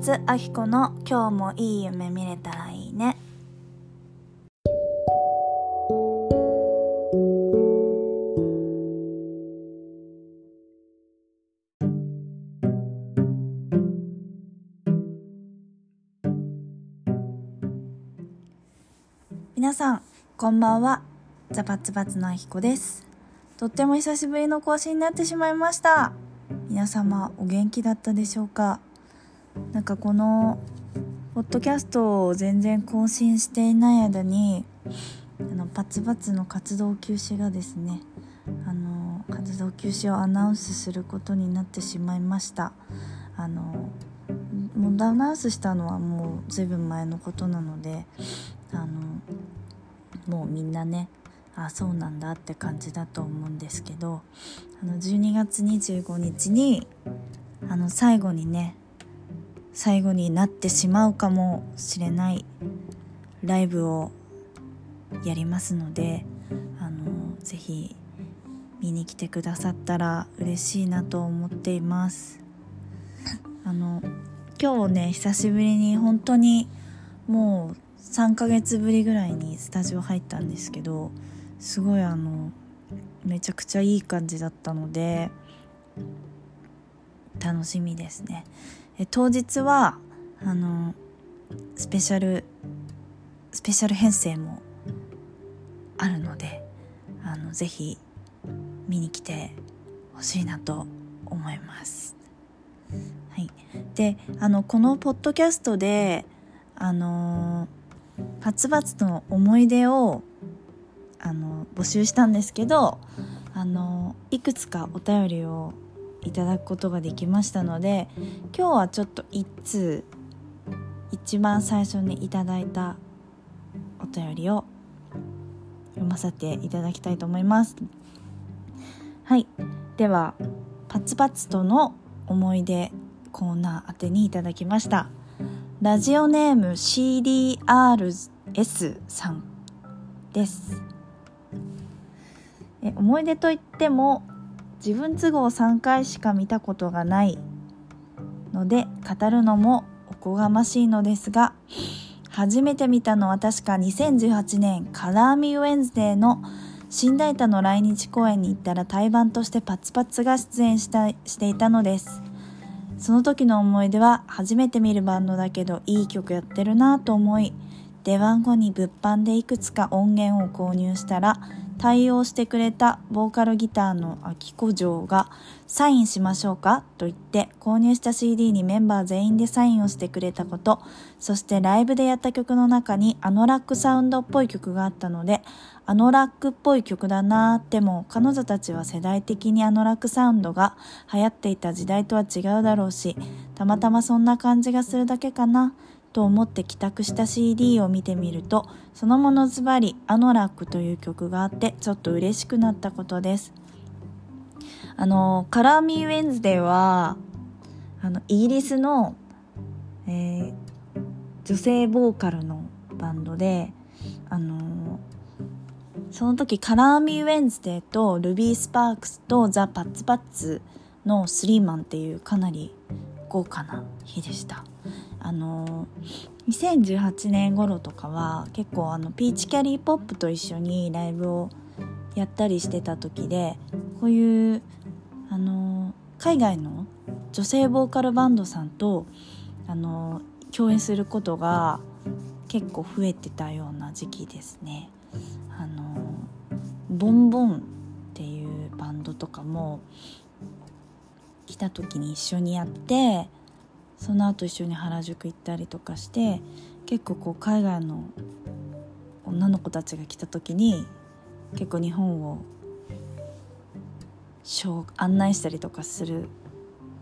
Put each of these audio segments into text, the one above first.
パッツパッツあひこの今日もいい夢見れたらいいね。皆さんこんばんは。ザパッツパツのあひこです。とっても久しぶりの更新になってしまいました。皆様お元気だったでしょうか？なんかこのポッドキャストを全然更新していない間にあのパツパツの活動休止がですねあの活動休止をアナウンスすることになってしまいました。あのもうアナウンスしたのはもうずいぶん前のことなのであのもうみんなねあそうなんだって感じだと思うんですけどあの12月25日にあの最後にね最後になってしまうかもしれないライブをやりますのであのぜひ見に来てくださったら嬉しいなと思っています。あの今日ね久しぶりに本当にもう3ヶ月ぶりぐらいにスタジオ入ったんですけどすごいあのめちゃくちゃいい感じだったので楽しみですね。え当日はあのスペシャルスペシャル編成もあるのであのぜひ見に来てほしいなと思います。はい、であのこのポッドキャストであのパツパツの思い出をあの募集したんですけどあのいくつかお便りをいただくことができましたので今日はちょっと1通一番最初にいただいたお便りを読ませていただきたいと思います。はい。ではパツパツとの思い出コーナー宛てにいただきました。ラジオネーム CDRS さんです。え思い出といっても自分都合3回しか見たことがないので語るのもおこがましいのですが初めて見たのは確か2018年カラーミウェンズデーの新大田の来日公演に行ったら対バンとしてパツパツが出演したしていたのです。その時の思い出は初めて見るバンドだけどいい曲やってるなぁと思い出番後に物販でいくつか音源を購入したら対応してくれたボーカルギターの秋子城がサインしましょうかと言って購入した CD にメンバー全員でサインをしてくれたことそしてライブでやった曲の中にアノラックサウンドっぽい曲があったのでアノラックっぽい曲だなーでも彼女たちは世代的にアノラックサウンドが流行っていた時代とは違うだろうしたまたまそんな感じがするだけかな。と思って帰宅した CD を見てみるとそのものズバリ「アノラック」という曲があってちょっと嬉しくなったことです。あのカラーミー・ウェンズデーはあのイギリスの、えー、女性ボーカルのバンドであのその時カラーミー・ウェンズデーとルビー・スパークスとザ・パッツパッツのスリーマンっていうかなり豪華な日でした。あの2018年頃とかは結構あのピーチキャリーポップと一緒にライブをやったりしてた時でこういうあの海外の女性ボーカルバンドさんとあの共演することが結構増えてたような時期ですね。あのボンボンっていうバンドとかも来た時に一緒にやってその後一緒に原宿行ったりとかして結構こう海外の女の子たちが来た時に結構日本を案内したりとかする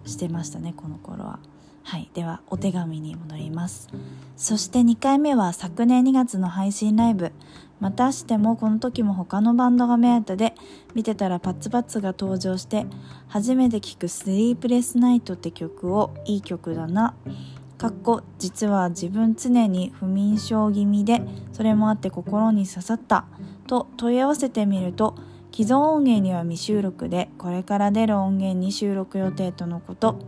してましたねこの頃は。はい。ではお手紙に戻ります。そして2回目は昨年2月の配信ライブ。またしてもこの時も他のバンドが目当てで見てたらパッツパッツが登場して初めて聴く「スリープレスナイト」って曲をいい曲だな。かっこ実は自分常に不眠症気味でそれもあって心に刺さった。と問い合わせてみると既存音源には未収録でこれから出る音源に収録予定とのこと。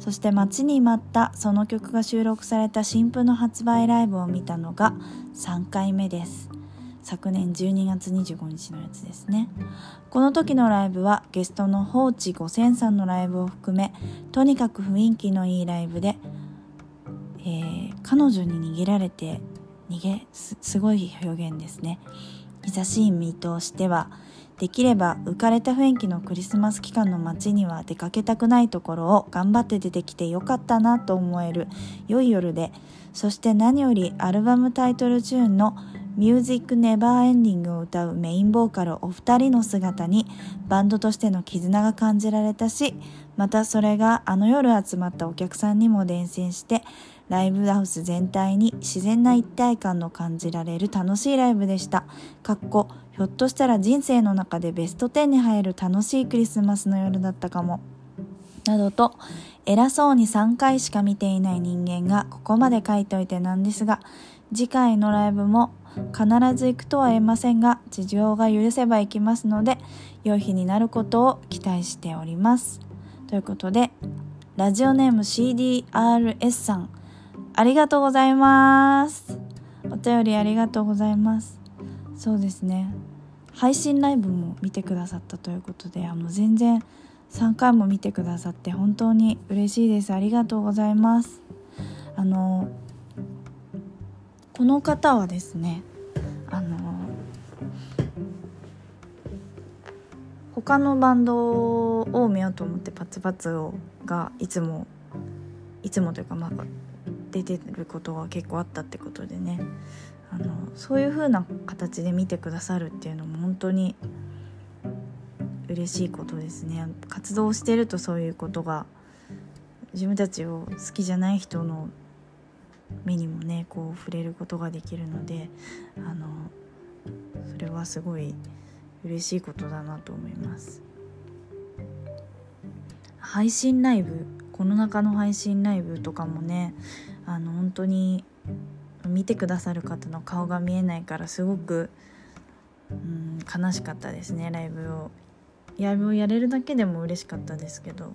そして待ちに待ったその曲が収録された新譜の発売ライブを見たのが3回目です。昨年12月25日のやつですね。この時のライブはゲストの放置五千さんのライブを含めとにかく雰囲気のいいライブで、えー、彼女に逃げられて逃げすすごい表現ですね。久しい身としてはできれば浮かれた雰囲気のクリスマス期間の街には出かけたくないところを頑張って出てきてよかったなと思える良い夜でそして何よりアルバムタイトルチューンの「ミュージックネバーエンディングを歌うメインボーカルお二人の姿にバンドとしての絆が感じられたしまたそれがあの夜集まったお客さんにも伝染してライブハウス全体に自然な一体感の感じられる楽しいライブでした。かっこひょっとしたら人生の中でベスト10に入る楽しいクリスマスの夜だったかも。などと偉そうに3回しか見ていない人間がここまで書いておいてなんですが次回のライブも必ず行くとは言えませんが事情が許せば行きますので良い日になることを期待しておりますということでラジオネーム CDRS さんありがとうございます。お便りありがとうございます。そうですね。配信ライブも見てくださったということであの全然3回も見てくださって本当に嬉しいです。ありがとうございます。あのこの方はですねあの他のバンドを見ようと思ってパツパツをがいつもいつもというかまあ出てることが結構あったってことでね。あのそういう風な形で見てくださるっていうのも本当に嬉しいことですね。活動してるとそういうことが自分たちを好きじゃない人の目にもねこう触れることができるのであのそれはすごい嬉しいことだなと思います。配信ライブこの中の配信ライブとかもねあの本当に見てくださる方の顔が見えないからすごく、うん、悲しかったですねライブを。ライブをやれるだけでも嬉しかったですけど。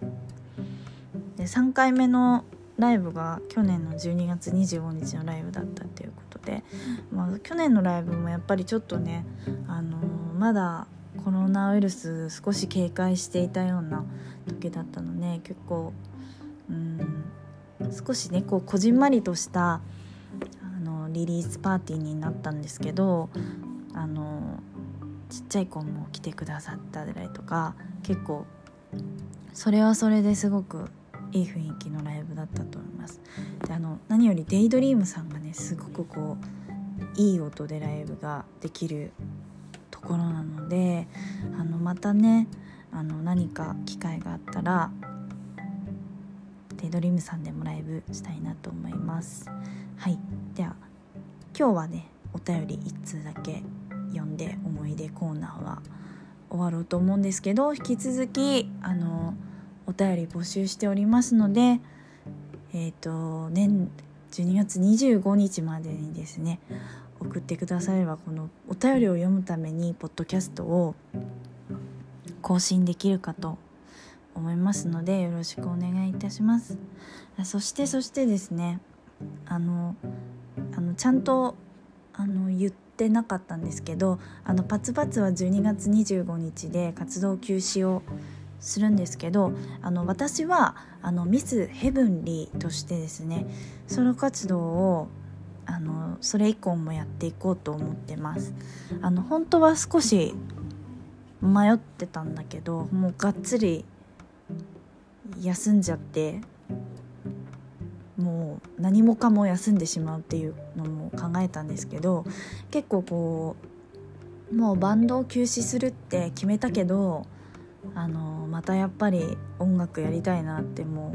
で3回目のライブが去年の12月25日のライブだったっていうことで、まあ、去年のライブもやっぱりちょっとね、あのー、まだコロナウイルス少し警戒していたような時だったので結構うん少しねこうこじんまりとしたあのリリースパーティーになったんですけどあのちっちゃい子も来てくださったりとか結構それはそれですごくいい雰囲気のライブだったと思います。であの何よりデイドリームさんがねすごくこういい音でライブができるところなのであのまたねあの何か機会があったらデイドリームさんでもライブしたいなと思います。はい。では今日はねお便り1通だけ読んで思い出コーナーは終わろうと思うんですけど引き続きあのお便り募集しておりますのでえっ、ー、と年12月25日までにですね送ってくださればこのお便りを読むためにポッドキャストを更新できるかと思いますのでよろしくお願いいたします。そしてそしてですねあのあのちゃんとあの言ってなかったんですけどあのパツパツは12月25日で活動休止をするんですけどあの私はあのミスヘブンリーとしてですねソロ活動をあのそれ以降もやっていこうと思ってます。あの本当は少し迷ってたんだけどもうがっつり休んじゃってもう何もかも休んでしまうっていうのも考えたんですけど結構こうもうバンドを休止するって決めたけどあのまたやっぱり音楽やりたいなっても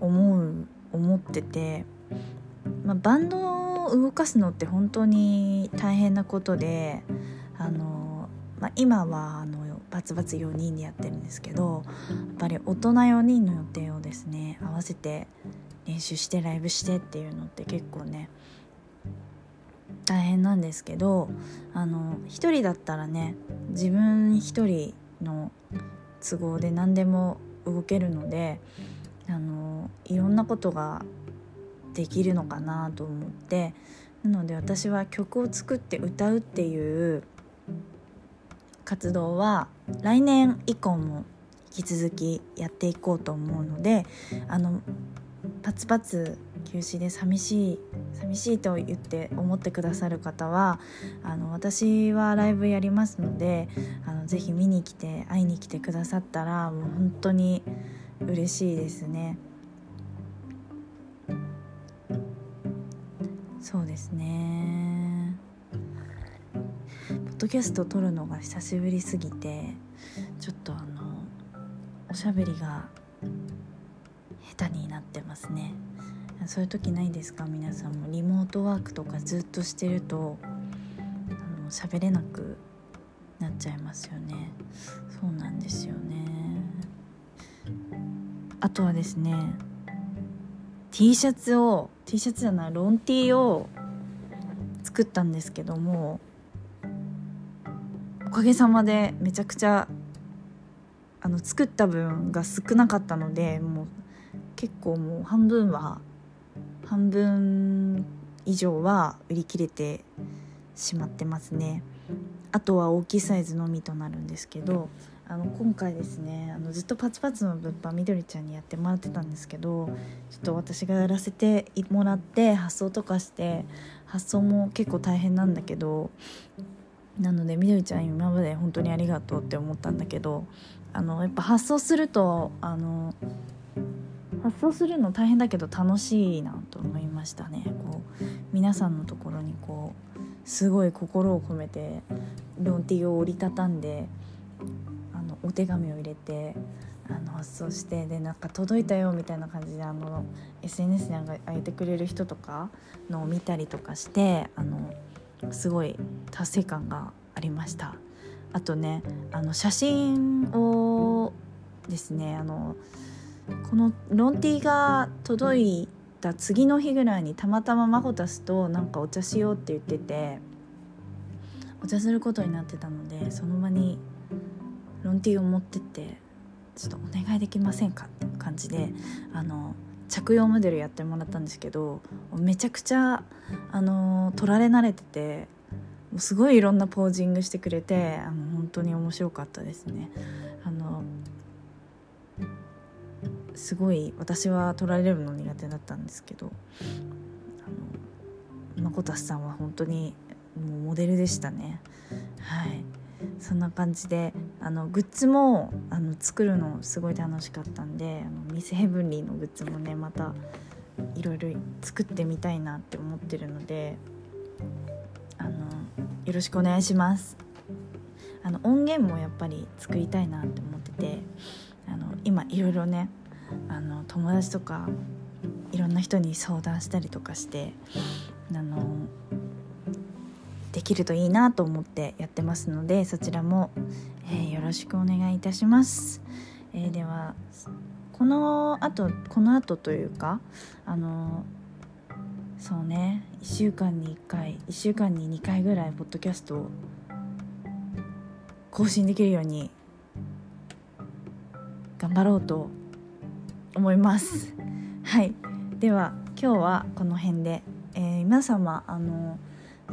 う思う思ってて、まあ、バンドを動かすのって本当に大変なことであの、まあ、今はあのバツバツ4人でやってるんですけどやっぱり大人4人の予定をですね合わせて練習してライブしてっていうのって結構ね大変なんですけどあの一人だったらね自分一人の都合で何でも動けるのであのいろんなことができるのかなと思ってなので私は曲を作って歌うっていう活動は来年以降も引き続きやっていこうと思うのであのパツパツ休止で寂しい寂しいと言って思ってくださる方はあの私はライブやりますのであのぜひ見に来て会いに来てくださったらもう本当に嬉しいですね。そうですねドキャスト撮るのが久しぶりすぎてちょっとあのおしゃべりが下手になってますね。そういう時ないですか？皆さんも。リモートワークとかずっとしてるとあの喋れなくなっちゃいますよね。そうなんですよね。あとはですね T シャツを T シャツじゃないロン T を作ったんですけどもかげさまでめちゃくちゃあの作った分が少なかったのでもう結構もう半分は半分以上は売り切れてしまってますね。あとは大きいサイズのみとなるんですけどあの今回ですねあのずっとパツパツの物販みどりちゃんにやってもらってたんですけどちょっと私がやらせてもらって発送とかして発送も結構大変なんだけどなのでみどりちゃん今まで本当にありがとうって思ったんだけどあのやっぱ発送するとあの発送するの大変だけど楽しいなと思いましたね。こう皆さんのところにこうすごい心を込めてロンティーを折りたたんであのお手紙を入れてあの発送してでなんか届いたよみたいな感じであの SNS に上げてくれる人とかのを見たりとかしてあのすごい達成感がありました。あとねあの写真をですねあのこのロンティが届いた次の日ぐらいにたまたまマコタスとなんかお茶しようって言っててお茶することになってたのでその場にロンティを持ってってちょっとお願いできませんかって感じであの着用モデルやってもらったんですけどめちゃくちゃあの撮られ慣れててすごいいろんなポージングしてくれてあの本当に面白かったですね。あのすごい私は撮られるの苦手だったんですけどあのまこたしさんは本当にもうモデルでしたねはいそんな感じであのグッズもあの作るのすごい楽しかったんであのミスヘブンリーのグッズもねまたいろいろ作ってみたいなって思ってるのであのよろしくお願いします。あの音源もやっぱり作りたいなって思っててあの今いろいろねあの友達とかいろんな人に相談したりとかしてあのできるといいなと思ってやってますのでそちらも、えー、よろしくお願いいたします。えー、ではこのあとこのあとというかあのそうね1週間に1回1週間に2回ぐらいポッドキャストを更新できるように頑張ろうと思います。はい。では今日はこの辺で、えー、皆様あの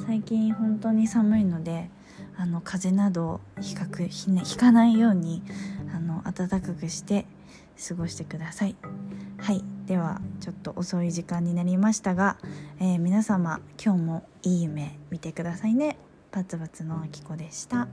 最近本当に寒いのであの風邪などひかくひ、ね、ひかないようにあの暖かくして過ごしてください。はい。ではちょっと遅い時間になりましたが、えー、皆様今日もいい夢見てくださいね。バツバツのあきこでした。